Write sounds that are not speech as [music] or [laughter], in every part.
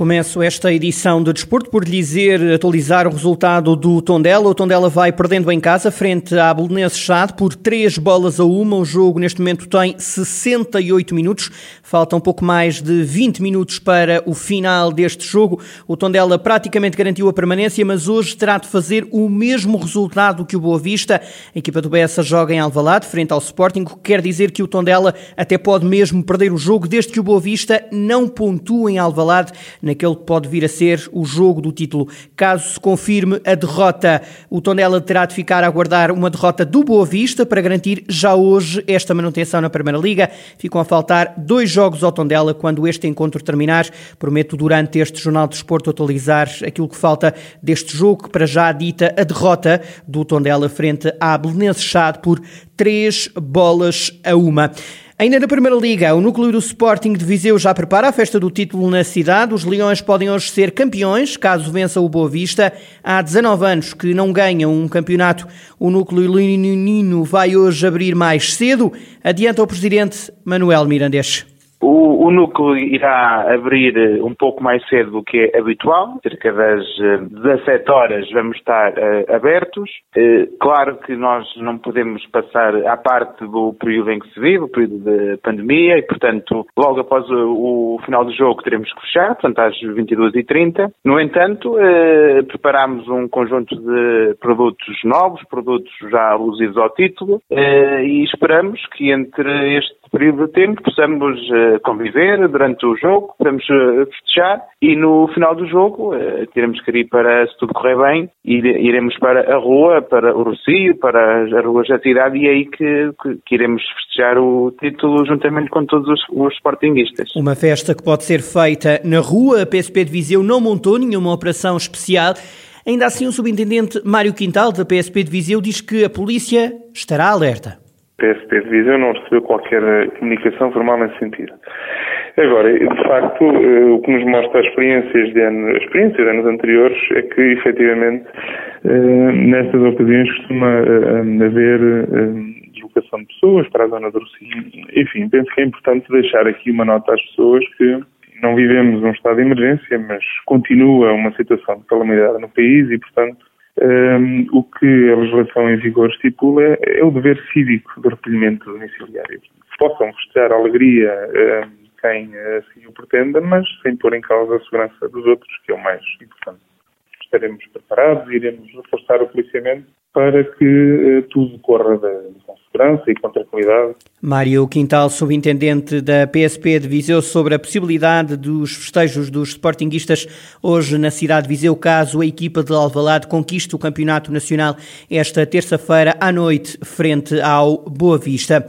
Começo esta edição de Desporto por lhe dizer, atualizar o resultado do Tondela. O Tondela vai perdendo em casa frente à Belenense Chade por 3 bolas a uma. O jogo neste momento tem 68 minutos. Falta um pouco mais de 20 minutos para o final deste jogo. O Tondela praticamente garantiu a permanência, mas hoje terá de fazer o mesmo resultado que o Boa Vista. A equipa do Bessa joga em Alvalade, frente ao Sporting, o que quer dizer que o Tondela até pode mesmo perder o jogo, desde que o Boa Vista não pontue em Alvalade naquele que pode vir a ser o jogo do título. Caso se confirme a derrota, o Tondela terá de ficar a aguardar uma derrota do Boa Vista para garantir já hoje esta manutenção na Primeira Liga. Ficam a faltar dois jogos ao Tondela quando este encontro terminar. Prometo durante este Jornal de Desporto atualizar aquilo que falta deste jogo, que para já dita a derrota do Tondela frente à Belenense Chade por três bolas a uma. Ainda na Primeira Liga, o núcleo do Sporting de Viseu já prepara a festa do título na cidade. Os Leões podem hoje ser campeões, caso vença o Boa Vista. Há 19 anos que não ganham um campeonato. O núcleo leonino vai hoje abrir mais cedo. Adianta o presidente Manuel Mirandês. O, o, núcleo irá abrir eh, um pouco mais cedo do que é habitual, cerca das 17 eh, horas vamos estar uh, abertos. Uh, claro que nós não podemos passar à parte do período em que se vive, o período de pandemia, e portanto, logo após o, o final do jogo teremos que fechar, portanto às 22h30. No entanto, uh, preparamos um conjunto de produtos novos, produtos já alusidos ao título, e esperamos que entre este período de tempo possamos uh, conviver durante o jogo, podemos uh, festejar e no final do jogo uh, teremos que ir para, se tudo correr bem, ir, iremos para a rua, para o Rocio, para as ruas da cidade e é aí que, que, iremos festejar o título juntamente com todos os, os sportinguistas. Uma festa que pode ser feita na rua, a PSP de Viseu não montou nenhuma operação especial. Ainda assim, o subintendente Mário Quintal, da PSP de Viseu, diz que a polícia estará alerta. PSP de Viseu não recebeu qualquer comunicação formal nesse sentido. Agora, de facto, eh, o que nos mostra as experiências de, experiências de anos anteriores é que, efetivamente, eh, nestas ocasiões costuma eh, haver deslocação de pessoas para a zona do Rocinho. Enfim, penso que é importante deixar aqui uma nota às pessoas que não vivemos um estado de emergência, mas continua uma situação de calamidade no país e, portanto, um, o que a legislação em vigor estipula é, o dever cívico de recolhimento domiciliário. Possam festejar a alegria um, quem assim o pretenda, mas sem pôr em causa a segurança dos outros, que é o mais importante. Estaremos preparados iremos reforçar o policiamento para que uh, tudo corra com segurança e. Mário Quintal, subintendente da PSP de Viseu, sobre a possibilidade dos festejos dos sportinguistas hoje na cidade de Viseu, caso a equipa de Alvalade conquiste o campeonato nacional esta terça-feira à noite, frente ao Boa Vista.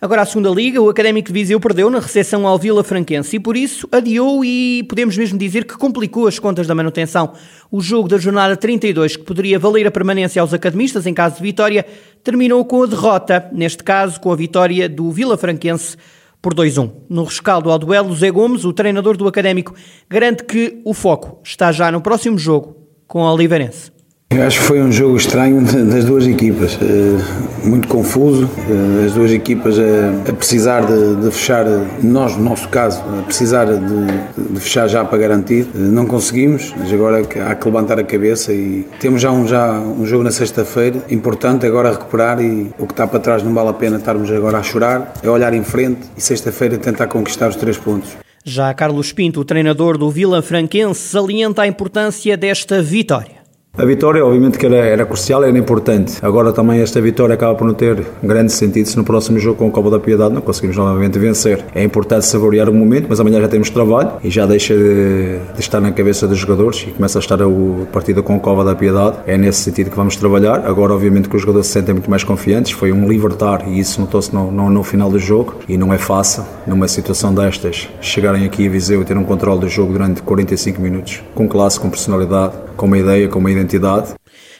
Agora a segunda liga, o Académico de Viseu perdeu na recepção ao Vila Franquense e por isso adiou e podemos mesmo dizer que complicou as contas da manutenção. O jogo da jornada 32, que poderia valer a permanência aos academistas em caso de vitória, terminou com a derrota, neste caso com a vitória do Vila Franquense por 2-1. No rescaldo ao duelo, Zé Gomes, o treinador do Académico, garante que o foco está já no próximo jogo com a Oliveirense. Eu acho que foi um jogo estranho [laughs] das duas equipas, eh, muito confuso, eh, as duas equipas a, precisar de, de, fechar, nós no nosso caso, a precisar de, de, fechar já para garantir, eh, não conseguimos, mas agora há que levantar a cabeça e temos já um, já um jogo na sexta-feira, importante agora recuperar e o que está para trás não vale a pena estarmos agora a chorar, é olhar em frente e sexta-feira tentar conquistar os três pontos. Já Carlos Pinto, treinador do Vila Franquense, salienta a importância desta vitória. A vitória, obviamente, que era, era crucial, era importante. Agora também esta vitória acaba por não ter grande sentido se no próximo jogo com o Copa da Piedade não conseguimos novamente vencer. É importante saborear o momento, mas amanhã já temos trabalho e já deixa de, de estar na cabeça dos jogadores e começa a estar a partida com o Copa da Piedade. É nesse sentido que vamos trabalhar. Agora, obviamente, que os jogadores se sentem muito mais confiantes. Foi um libertar e isso notou-se no, no, no, final do jogo e não é fácil, numa situação destas, chegarem aqui a Viseu e ter um controle do jogo durante 45 minutos, com classe, com personalidade, com uma ideia, com uma identidade.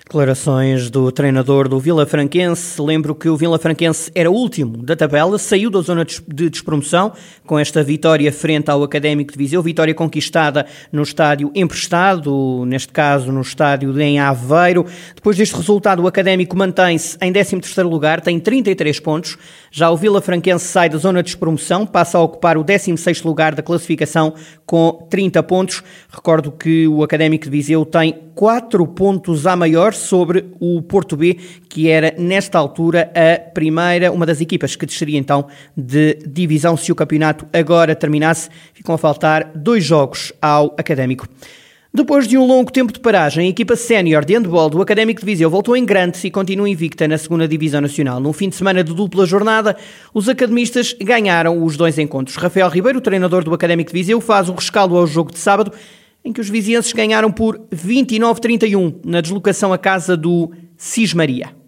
Declarações do treinador do Vila Franquense. Lembro que o Vila Franquense era último da tabela, saiu da zona de despromoção com esta vitória frente ao Académico de Viseu, vitória conquistada no estádio emprestado, neste caso no estádio em Aveiro. Depois deste resultado, o Académico mantém-se em 13º lugar, tem 33 pontos. Já o Vila Franquense sai da zona de despromoção, passa a ocupar o 16º lugar da classificação com 30 pontos. Recordo que o Académico de Viseu tem 4 pontos a maior sobre o Porto B, que era nesta altura a primeira, uma das equipas que desceria então de divisão se o campeonato agora terminasse. Ficam a faltar dois jogos ao Académico. Depois de um longo tempo de paragem, a equipa sénior de handball do Académico de Viseu voltou em grande e continua invicta na segunda Divisão Nacional. Num fim de semana de dupla jornada, os academistas ganharam os dois encontros. Rafael Ribeiro, treinador do Académico de Viseu, faz o rescaldo ao jogo de sábado em que os vizienses ganharam por 29-31 na deslocação à casa do Cismaria.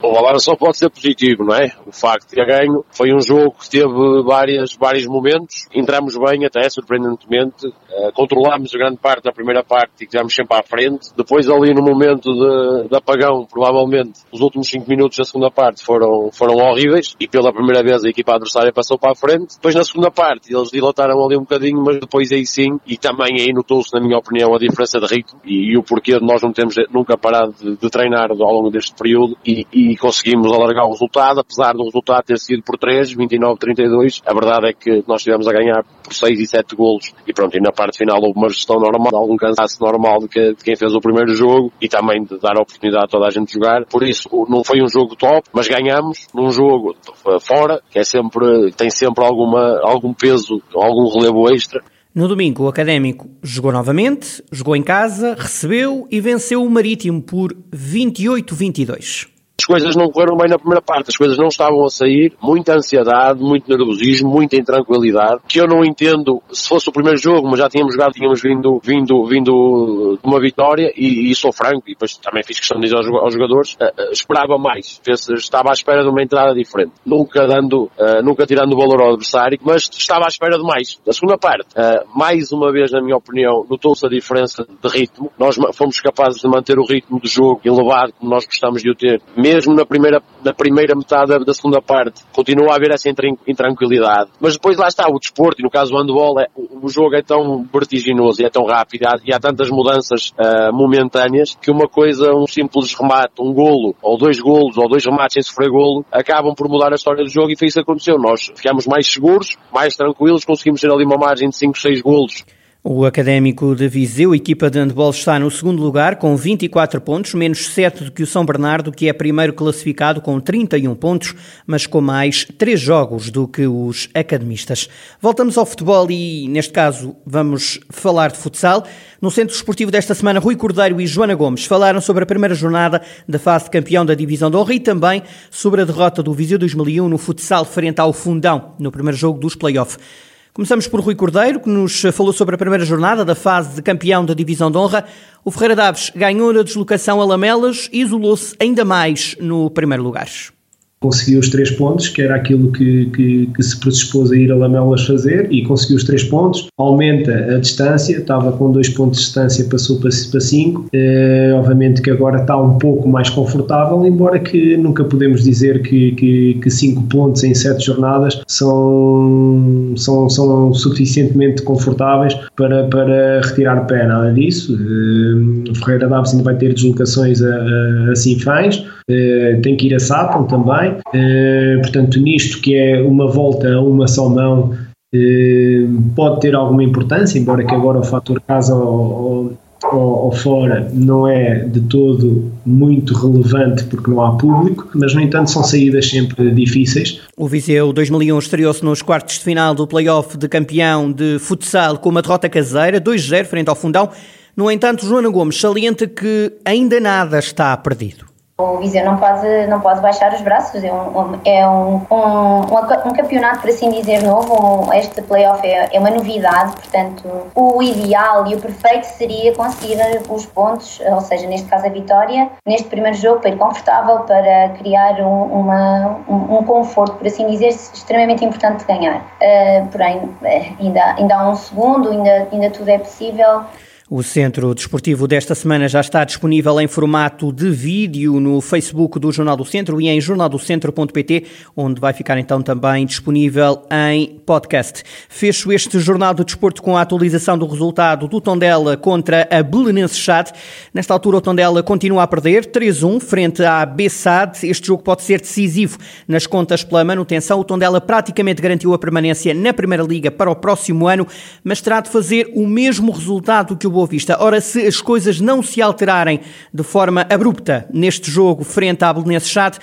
O balanço só pode ser positivo, não é? O facto de ter ganho foi um jogo que teve várias, vários momentos. Entramos bem, até surpreendentemente. Uh, controlámos grande parte da primeira parte e tivemos sempre à frente. Depois, ali no momento de, de apagão, provavelmente, os últimos 5 minutos da segunda parte foram, foram horríveis e pela primeira vez a equipa adversária passou para a frente. Depois, na segunda parte, eles dilataram ali um bocadinho, mas depois aí sim, e também aí notou-se, na minha opinião, a diferença de ritmo e, e o porquê de nós não temos nunca parado de, de treinar ao longo deste período e, e e conseguimos alargar o resultado, apesar do resultado ter sido por 3, 29-32. A verdade é que nós estivemos a ganhar por 6 e 7 golos e pronto, e na parte final houve uma gestão normal, algum cansaço normal de, que, de quem fez o primeiro jogo e também de dar a oportunidade a toda a gente jogar. Por isso, não foi um jogo top, mas ganhamos num jogo fora, que é sempre, tem sempre alguma, algum peso, algum relevo extra. No domingo, o Académico jogou novamente, jogou em casa, recebeu e venceu o Marítimo por 28-22 coisas não correram bem na primeira parte, as coisas não estavam a sair, muita ansiedade, muito nervosismo, muita intranquilidade, que eu não entendo se fosse o primeiro jogo, mas já tínhamos jogado, tínhamos vindo, vindo, vindo de uma vitória e, e sou franco, e depois também fiz questão de dizer aos, aos jogadores, uh, esperava mais, estava à espera de uma entrada diferente, nunca dando, uh, nunca tirando o valor ao adversário, mas estava à espera de mais. A segunda parte, mais uma vez, na minha opinião, notou-se a diferença de ritmo, nós fomos capazes de manter o ritmo de jogo elevado como nós gostamos de o ter, mesmo mesmo na primeira, na primeira metade da, segunda parte, continua a haver essa intranquilidade. Mas depois lá está o desporto, e no caso do handball, é, o jogo é tão vertiginoso e é tão rápido, e há, tantas mudanças uh, momentâneas, que uma coisa, um simples remate, um golo, ou dois golos, ou dois remates sem sofrer golo, acabam por mudar a história do jogo, e foi isso que aconteceu. Nós ficamos mais seguros, mais tranquilos, conseguimos ter ali uma margem de 5, 6 golos o Académico de Viseu, equipa de handball, está no segundo lugar com 24 pontos, menos 7 do que o São Bernardo, que é primeiro classificado com 31 pontos, mas com mais 3 jogos do que os academistas. Voltamos ao futebol e, neste caso, vamos falar de futsal. No Centro Esportivo desta semana, Rui Cordeiro e Joana Gomes falaram sobre a primeira jornada da fase de campeão da Divisão de Honra e também sobre a derrota do Viseu 2001 no futsal frente ao Fundão, no primeiro jogo dos play-off. Começamos por Rui Cordeiro, que nos falou sobre a primeira jornada da fase de campeão da Divisão de Honra. O Ferreira Daves ganhou na deslocação a Lamelas e isolou-se ainda mais no primeiro lugar conseguiu os três pontos, que era aquilo que, que, que, se predispôs a ir a Lamelas fazer, e conseguiu os três pontos, aumenta a distância, estava com dois pontos de distância, passou para, cinco, eh, obviamente que agora está um pouco mais confortável, embora que nunca podemos dizer que, que, que cinco pontos em sete jornadas são, são, são suficientemente confortáveis para, para retirar pé, nada disso. O Ferreira Daves ainda vai ter deslocações a, a, a Sinfãs, tem que ir a Sátão também, eh, portanto, nisto que é uma volta a uma só mão, eh, pode ter alguma importância, embora que agora o fator casa ou, ou, ou, fora não é de todo muito relevante porque não há público, mas no entanto são saídas sempre difíceis. O Viseu 2001 estreou-se nos quartos de final do play-off de campeão de futsal com uma derrota caseira, 2-0 frente ao Fundão. No entanto, Joana Gomes salienta que ainda nada está perdido. O Viseu não pode, não pode baixar os braços, é um, é um, um, um, campeonato, por assim dizer, novo. Este playoff é, é uma novidade, portanto, o ideal e o perfeito seria conseguir os pontos, ou seja, neste caso a vitória, neste primeiro jogo, para ir confortável, para criar um, uma, um, conforto, por assim dizer, extremamente importante de ganhar. Uh, porém, eh, ainda, ainda há um segundo, ainda, ainda tudo é possível. O Centro Desportivo desta semana já está disponível em formato de vídeo no Facebook do Jornal do Centro e em jornaldocentro.pt, onde vai ficar então também disponível em podcast. Fecho este Jornal do Desporto com a atualização do resultado do Tondela contra a Belenense Chade. Nesta altura o Tondela continua a perder 3-1 frente à Bessade. Este jogo pode ser decisivo nas contas pela manutenção. O Tondela praticamente garantiu a permanência na Primeira Liga para o próximo ano, mas terá de fazer o mesmo resultado que o Boa Vista. Ora, se as coisas não se alterarem de forma abrupta neste jogo frente à Belenense Chade,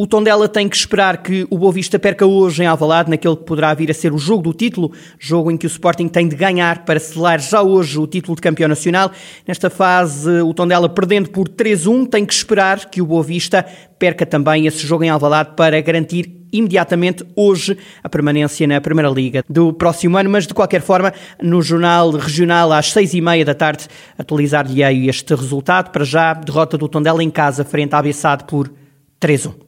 o Tondela tem que esperar que o Boa Vista perca hoje em Alvalade, naquele que poderá vir a ser o jogo do título, jogo em que o Sporting tem de ganhar para selar já hoje o título de campeão nacional. Nesta fase, o Tondela perdendo por 3-1, tem que esperar que o Boa Vista perca também esse jogo em Alvalade para garantir imediatamente hoje a permanência na Primeira Liga do próximo ano, mas de qualquer forma, no Jornal Regional às seis e meia da tarde, atualizar-lhe este resultado. Para já, derrota do Tondela em casa frente à Bessade por 3-1.